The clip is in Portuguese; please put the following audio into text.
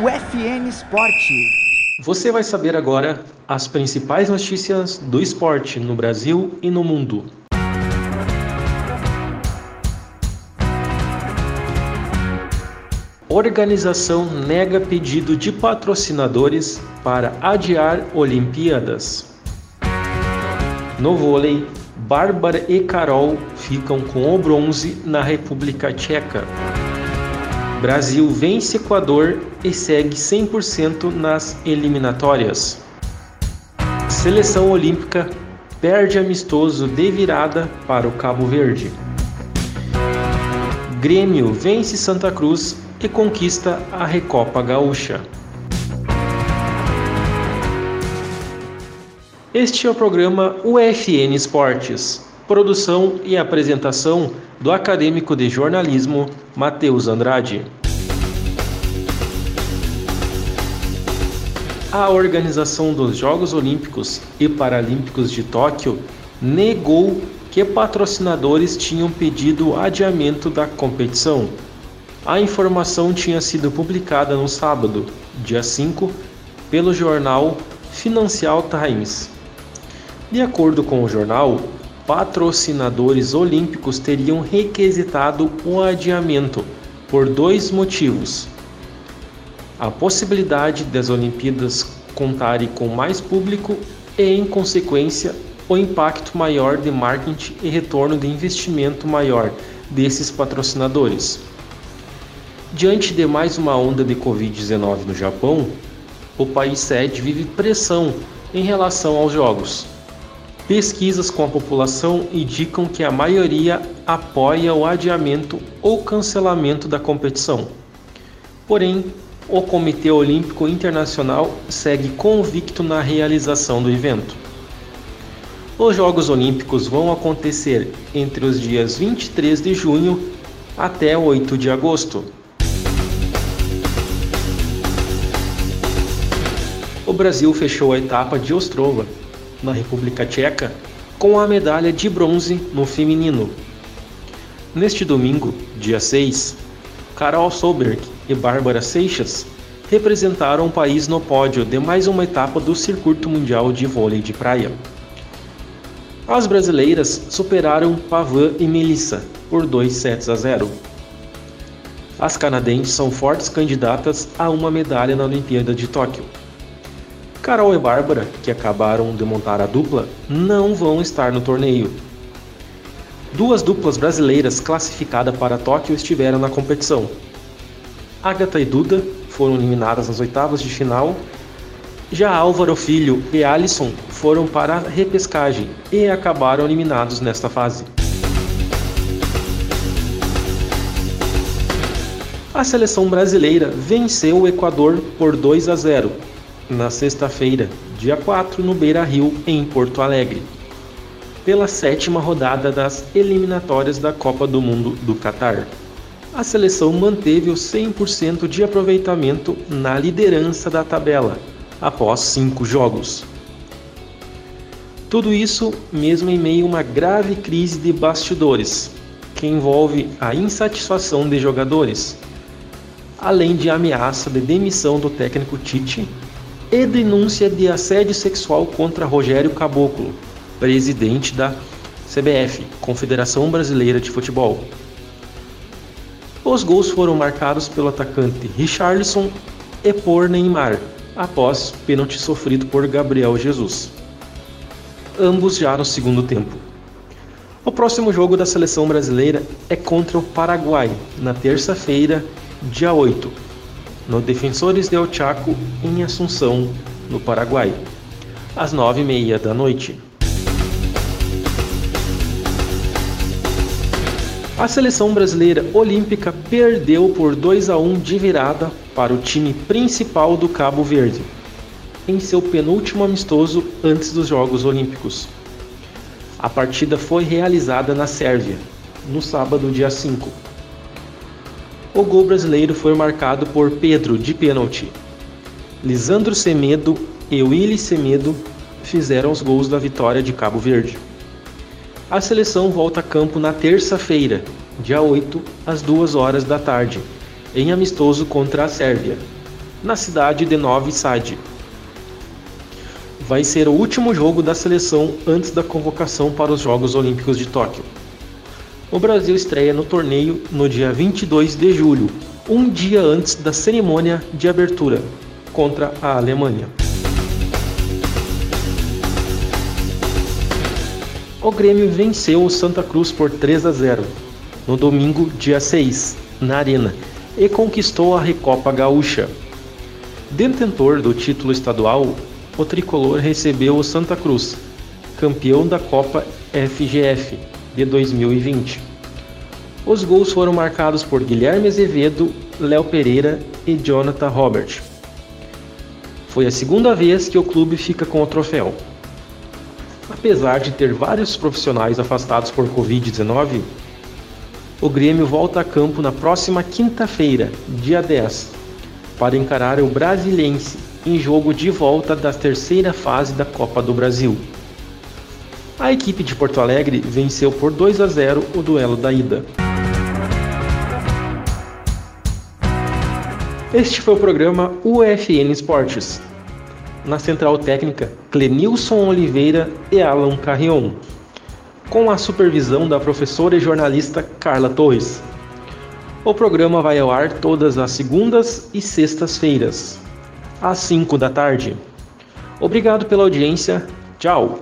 no FN Esporte. Você vai saber agora as principais notícias do esporte no Brasil e no mundo. Organização nega pedido de patrocinadores para adiar Olimpíadas. No vôlei, Bárbara e Carol ficam com o bronze na República Tcheca. Brasil vence Equador e segue 100% nas eliminatórias. Seleção Olímpica perde amistoso de virada para o Cabo Verde. Grêmio vence Santa Cruz e conquista a Recopa Gaúcha. Este é o programa UFN Esportes, produção e apresentação do acadêmico de jornalismo Matheus Andrade. A organização dos Jogos Olímpicos e Paralímpicos de Tóquio negou que patrocinadores tinham pedido adiamento da competição. A informação tinha sido publicada no sábado, dia 5, pelo jornal Financial Times. De acordo com o jornal, patrocinadores olímpicos teriam requisitado o adiamento por dois motivos. A possibilidade das Olimpíadas contarem com mais público e, em consequência, o impacto maior de marketing e retorno de investimento maior desses patrocinadores. Diante de mais uma onda de Covid-19 no Japão, o país sede vive pressão em relação aos Jogos. Pesquisas com a população indicam que a maioria apoia o adiamento ou cancelamento da competição. Porém, o Comitê Olímpico Internacional segue convicto na realização do evento. Os Jogos Olímpicos vão acontecer entre os dias 23 de junho até 8 de agosto. O Brasil fechou a etapa de Ostrova na República Tcheca, com a medalha de bronze no feminino. Neste domingo, dia 6, Carol Solberg e Bárbara Seixas representaram o país no pódio de mais uma etapa do Circuito Mundial de Vôlei de Praia. As brasileiras superaram Pavan e Melissa por 2 sets a 0. As canadenses são fortes candidatas a uma medalha na Olimpíada de Tóquio. Carol e Bárbara, que acabaram de montar a dupla, não vão estar no torneio. Duas duplas brasileiras classificadas para Tóquio estiveram na competição. Agatha e Duda foram eliminadas nas oitavas de final. Já Álvaro Filho e Alisson foram para a repescagem e acabaram eliminados nesta fase. A seleção brasileira venceu o Equador por 2 a 0 na sexta-feira, dia 4, no Beira Rio, em Porto Alegre, pela sétima rodada das eliminatórias da Copa do Mundo do Catar. A seleção manteve o 100% de aproveitamento na liderança da tabela, após cinco jogos. Tudo isso mesmo em meio a uma grave crise de bastidores, que envolve a insatisfação de jogadores, além de ameaça de demissão do técnico Tite e denúncia de assédio sexual contra Rogério Caboclo, presidente da CBF, Confederação Brasileira de Futebol. Os gols foram marcados pelo atacante Richarlison e por Neymar, após pênalti sofrido por Gabriel Jesus. Ambos já no segundo tempo. O próximo jogo da seleção brasileira é contra o Paraguai, na terça-feira, dia 8, no Defensores del Chaco, em Assunção, no Paraguai, às nove e meia da noite. A seleção brasileira olímpica perdeu por 2 a 1 de virada para o time principal do Cabo Verde, em seu penúltimo amistoso antes dos Jogos Olímpicos. A partida foi realizada na Sérvia, no sábado, dia 5. O gol brasileiro foi marcado por Pedro de pênalti. Lisandro Semedo e Willy Semedo fizeram os gols da vitória de Cabo Verde. A seleção volta a campo na terça-feira, dia 8, às 2 horas da tarde, em amistoso contra a Sérvia. na cidade de Novi Sad. Vai ser o último jogo da seleção antes da convocação para os Jogos Olímpicos de Tóquio. O Brasil estreia no torneio no dia 22 de julho, um dia antes da cerimônia de abertura, contra a Alemanha. O Grêmio venceu o Santa Cruz por 3 a 0 no domingo, dia 6, na Arena, e conquistou a Recopa Gaúcha. Detentor do título estadual, o tricolor recebeu o Santa Cruz, campeão da Copa FGF de 2020. Os gols foram marcados por Guilherme Azevedo, Léo Pereira e Jonathan Robert. Foi a segunda vez que o clube fica com o troféu. Apesar de ter vários profissionais afastados por Covid-19, o Grêmio volta a campo na próxima quinta-feira, dia 10, para encarar o Brasilense em jogo de volta da terceira fase da Copa do Brasil. A equipe de Porto Alegre venceu por 2 a 0 o duelo da ida. Este foi o programa UFN Esportes. Na central técnica, Clenilson Oliveira e Alan Carrion. Com a supervisão da professora e jornalista Carla Torres. O programa vai ao ar todas as segundas e sextas-feiras, às 5 da tarde. Obrigado pela audiência. Tchau!